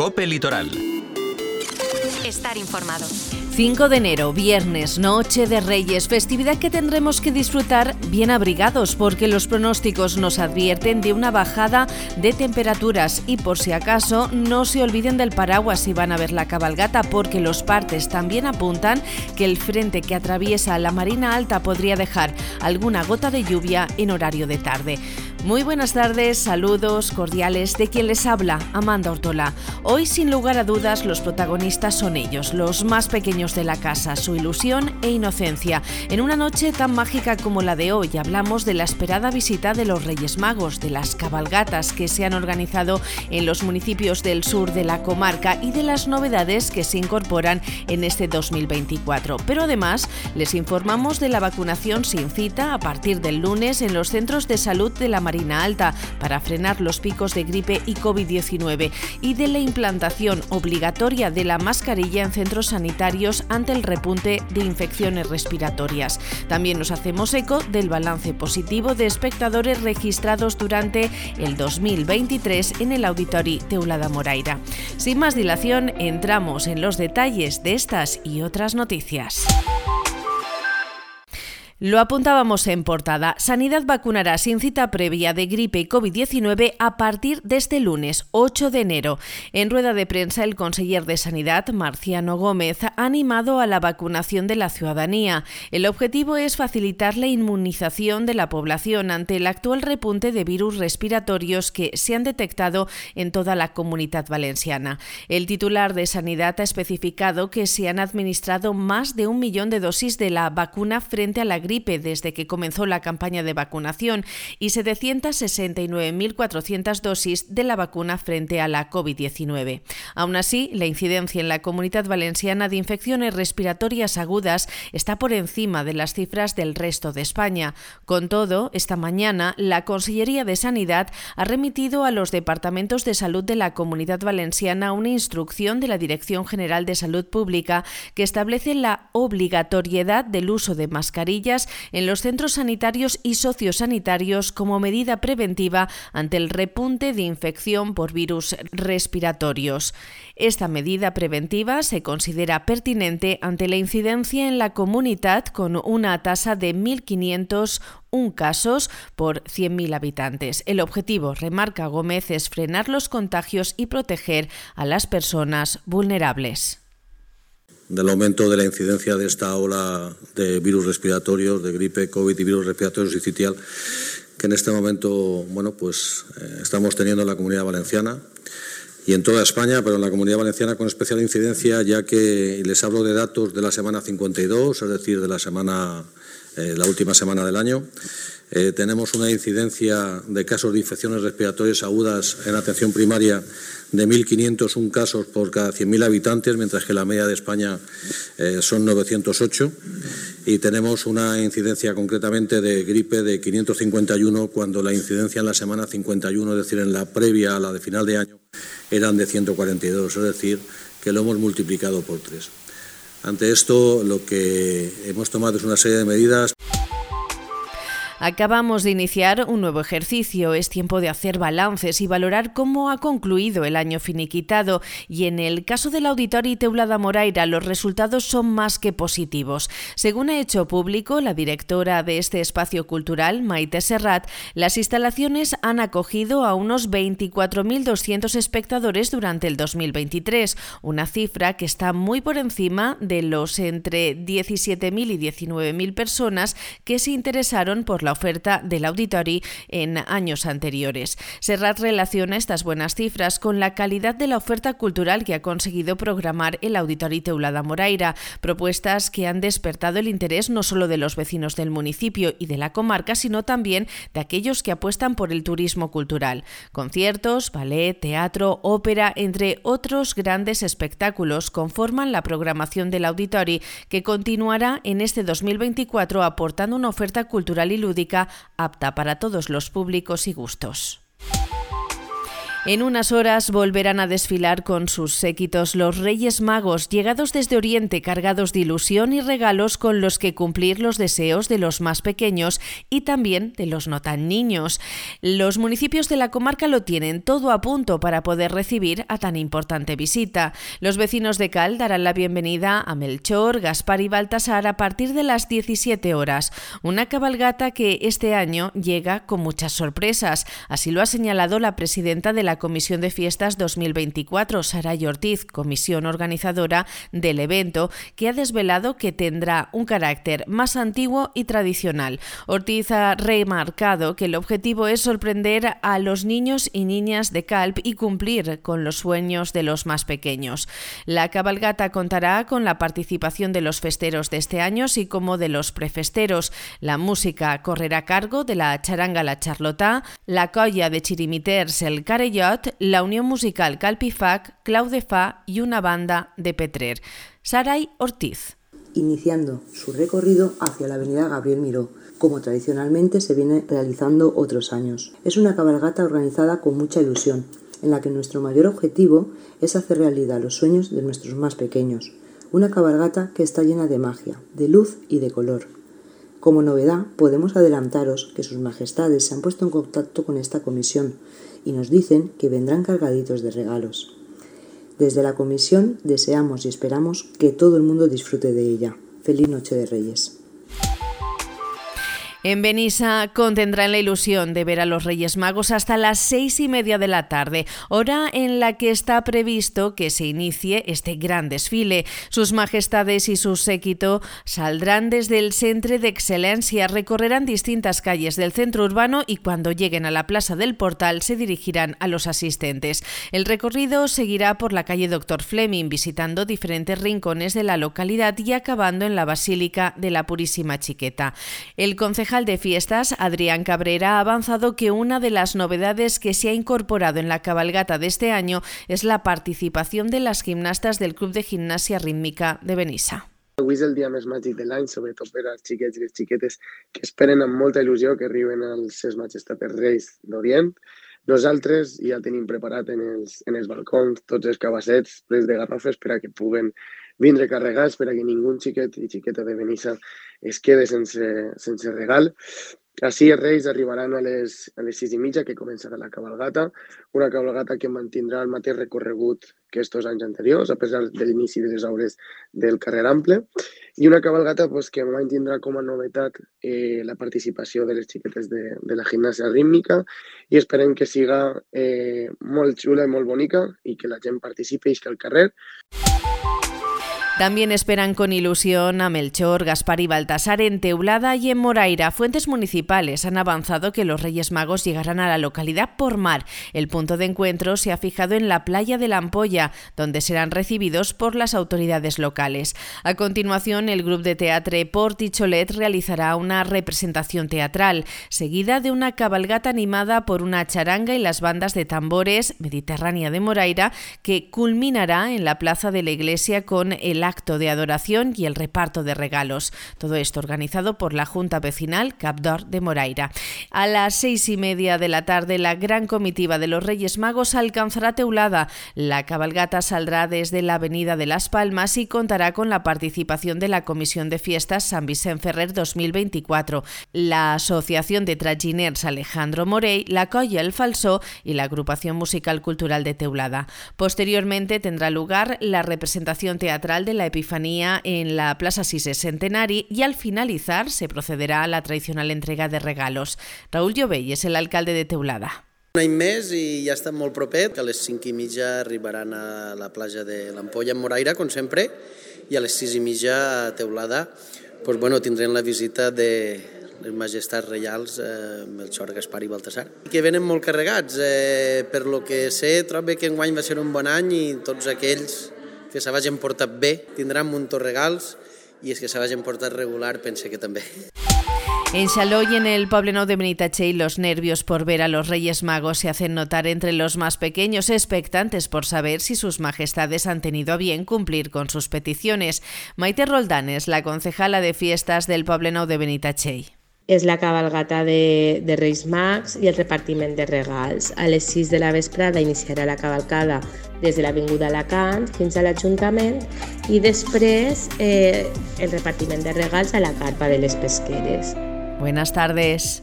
Cope Litoral. Estar informado. 5 de enero, viernes, noche de Reyes, festividad que tendremos que disfrutar bien abrigados porque los pronósticos nos advierten de una bajada de temperaturas y por si acaso no se olviden del paraguas si van a ver la cabalgata porque los partes también apuntan que el frente que atraviesa la Marina Alta podría dejar alguna gota de lluvia en horario de tarde. Muy buenas tardes, saludos cordiales de quien les habla, Amanda Ortola. Hoy, sin lugar a dudas, los protagonistas son ellos, los más pequeños de la casa, su ilusión e inocencia. En una noche tan mágica como la de hoy, hablamos de la esperada visita de los Reyes Magos, de las cabalgatas que se han organizado en los municipios del sur de la comarca y de las novedades que se incorporan en este 2024. Pero además, les informamos de la vacunación sin cita a partir del lunes en los centros de salud de la Marina Alta para frenar los picos de gripe y COVID-19 y de la implantación obligatoria de la mascarilla en centros sanitarios ante el repunte de infecciones respiratorias. También nos hacemos eco del balance positivo de espectadores registrados durante el 2023 en el Auditori Teulada Moraira. Sin más dilación, entramos en los detalles de estas y otras noticias. Lo apuntábamos en portada. Sanidad vacunará sin cita previa de gripe y COVID-19 a partir de este lunes 8 de enero. En rueda de prensa, el conseller de Sanidad, Marciano Gómez, ha animado a la vacunación de la ciudadanía. El objetivo es facilitar la inmunización de la población ante el actual repunte de virus respiratorios que se han detectado en toda la comunidad valenciana. El titular de Sanidad ha especificado que se han administrado más de un millón de dosis de la vacuna frente a la gripe gripe desde que comenzó la campaña de vacunación y 769.400 dosis de la vacuna frente a la COVID-19. Aún así, la incidencia en la comunidad valenciana de infecciones respiratorias agudas está por encima de las cifras del resto de España. Con todo, esta mañana la Consellería de Sanidad ha remitido a los departamentos de salud de la comunidad valenciana una instrucción de la Dirección General de Salud Pública que establece la obligatoriedad del uso de mascarillas en los centros sanitarios y sociosanitarios como medida preventiva ante el repunte de infección por virus respiratorios. Esta medida preventiva se considera pertinente ante la incidencia en la comunidad con una tasa de 1.501 casos por 100.000 habitantes. El objetivo, remarca Gómez, es frenar los contagios y proteger a las personas vulnerables del aumento de la incidencia de esta ola de virus respiratorios, de gripe, COVID y virus respiratorios y citial, que en este momento bueno, pues, eh, estamos teniendo en la comunidad valenciana y en toda España, pero en la comunidad valenciana con especial incidencia, ya que les hablo de datos de la semana 52, es decir, de la semana, eh, la última semana del año. Eh, tenemos una incidencia de casos de infecciones respiratorias agudas en atención primaria de 1.501 casos por cada 100.000 habitantes, mientras que la media de España eh, son 908. Y tenemos una incidencia concretamente de gripe de 551, cuando la incidencia en la semana 51, es decir, en la previa a la de final de año, eran de 142, es decir, que lo hemos multiplicado por tres. Ante esto, lo que hemos tomado es una serie de medidas. Acabamos de iniciar un nuevo ejercicio. Es tiempo de hacer balances y valorar cómo ha concluido el año finiquitado. Y en el caso del Auditorio Teulada Moraira, los resultados son más que positivos. Según ha hecho público la directora de este espacio cultural, Maite Serrat, las instalaciones han acogido a unos 24.200 espectadores durante el 2023, una cifra que está muy por encima de los entre 17.000 y 19.000 personas que se interesaron por la oferta del Auditori en años anteriores. Serrat relaciona estas buenas cifras con la calidad de la oferta cultural que ha conseguido programar el Auditori Teulada Moraira, propuestas que han despertado el interés no solo de los vecinos del municipio y de la comarca, sino también de aquellos que apuestan por el turismo cultural. Conciertos, ballet, teatro, ópera, entre otros grandes espectáculos conforman la programación del Auditori que continuará en este 2024 aportando una oferta cultural y lúdica apta para todos los públicos y gustos. En unas horas volverán a desfilar con sus séquitos los Reyes Magos, llegados desde Oriente cargados de ilusión y regalos con los que cumplir los deseos de los más pequeños y también de los no tan niños. Los municipios de la comarca lo tienen todo a punto para poder recibir a tan importante visita. Los vecinos de Cal darán la bienvenida a Melchor, Gaspar y Baltasar a partir de las 17 horas, una cabalgata que este año llega con muchas sorpresas. Así lo ha señalado la presidenta de la la Comisión de Fiestas 2024, Saray Ortiz, comisión organizadora del evento, que ha desvelado que tendrá un carácter más antiguo y tradicional. Ortiz ha remarcado que el objetivo es sorprender a los niños y niñas de Calp y cumplir con los sueños de los más pequeños. La cabalgata contará con la participación de los festeros de este año, así como de los prefesteros. La música correrá a cargo de la charanga La Charlotá, la colla de chirimiters El La Unión Musical Calpifac, Clau de Fa y una banda de Petrer. Saray Ortiz. Iniciando su recorrido hacia la avenida Gabriel Miró, como tradicionalmente se viene realizando otros años. Es una cabalgata organizada con mucha ilusión, en la que nuestro mayor objetivo es hacer realidad los sueños de nuestros más pequeños. Una cabalgata que está llena de magia, de luz y de color. Como novedad, podemos adelantaros que sus majestades se han puesto en contacto con esta comisión y nos dicen que vendrán cargaditos de regalos. Desde la comisión deseamos y esperamos que todo el mundo disfrute de ella. Feliz Noche de Reyes. En Benissa contendrán la ilusión de ver a los Reyes Magos hasta las seis y media de la tarde, hora en la que está previsto que se inicie este gran desfile. Sus majestades y su séquito saldrán desde el Centre de Excelencia, recorrerán distintas calles del centro urbano y cuando lleguen a la Plaza del Portal se dirigirán a los asistentes. El recorrido seguirá por la calle Doctor Fleming, visitando diferentes rincones de la localidad y acabando en la Basílica de la Purísima Chiqueta. El concejal de fiestas, Adrián Cabrera, ha avanzado que una de las novedades que se ha incorporado en la cabalgata de este año es la participación de las gimnastas del Club de Gimnasia Rítmica de Benissa. Avui és el dia més màgic de l'any, sobretot per als xiquets i les xiquetes que esperen amb molta il·lusió que arriben als Ses Majestats Reis d'Orient. Nosaltres ja tenim preparat en els, en els balcons tots els cabassets plens de garrofes per a que puguen vindre carregats per a que ningú xiquet i xiqueta de Benissa es quede sense, sense regal. Així els Reis arribaran a les, a les sis i mitja, que començarà la cabalgata, una cabalgata que mantindrà el mateix recorregut que estos anys anteriors, a pesar de l'inici de les obres del carrer Ample, i una cabalgata pues, que mantindrà com a novetat eh, la participació de les xiquetes de, de la gimnàsia rítmica i esperem que siga eh, molt xula i molt bonica i que la gent participi i que al carrer. También esperan con ilusión a Melchor, Gaspar y Baltasar en Teulada y en Moraira. Fuentes municipales han avanzado que los Reyes Magos llegarán a la localidad por mar. El punto de encuentro se ha fijado en la playa de la Ampolla, donde serán recibidos por las autoridades locales. A continuación, el grupo de teatro Porticholet realizará una representación teatral, seguida de una cabalgata animada por una charanga y las bandas de tambores Mediterránea de Moraira, que culminará en la plaza de la iglesia con el acto de adoración y el reparto de regalos. Todo esto organizado por la Junta Vecinal Capdor de Moraira. A las seis y media de la tarde, la gran comitiva de los Reyes Magos alcanzará Teulada. La cabalgata saldrá desde la Avenida de Las Palmas y contará con la participación de la Comisión de Fiestas San Vicente Ferrer 2024, la Asociación de Traginers Alejandro Morey, la Colla El Falsó y la Agrupación Musical Cultural de Teulada. Posteriormente tendrá lugar la representación teatral de la Epifanía en la Plaza Sises Centenari y al finalizar se procederá a la tradicional entrega de regalos. Raúl Llovell es el alcalde de Teulada. Un any més i ja estem molt propet, que a les 5 i mitja arribaran a la platja de l'Ampolla en Moraira, com sempre, i a les 6 i mitja a Teulada pues, bueno, tindrem la visita de les majestats reials eh, Melchor, Gaspar i Baltasar, que venen molt carregats. Eh, per lo que sé, trobo que enguany va ser un bon any i tots aquells que se vagin portat bé tindran regals i els que se vagin portat regular pense que també. En Xaló y en el Poblenou de Benitachell los nervios por ver a los Reyes Magos se hacen notar entre los más pequeños, expectantes por saber si sus majestades han tenido a bien cumplir con sus peticiones. Maite Roldanes, la concejala de fiestas del Poblenou de Benitachell. És la cabalgata de, de Reis Mags i el repartiment de regals. A les 6 de la vesprada iniciarà la cavalcada des de l'Avinguda Alacant fins a l'Ajuntament i després eh, el repartiment de regals a la carpa de les pesqueres. Buenas tardes.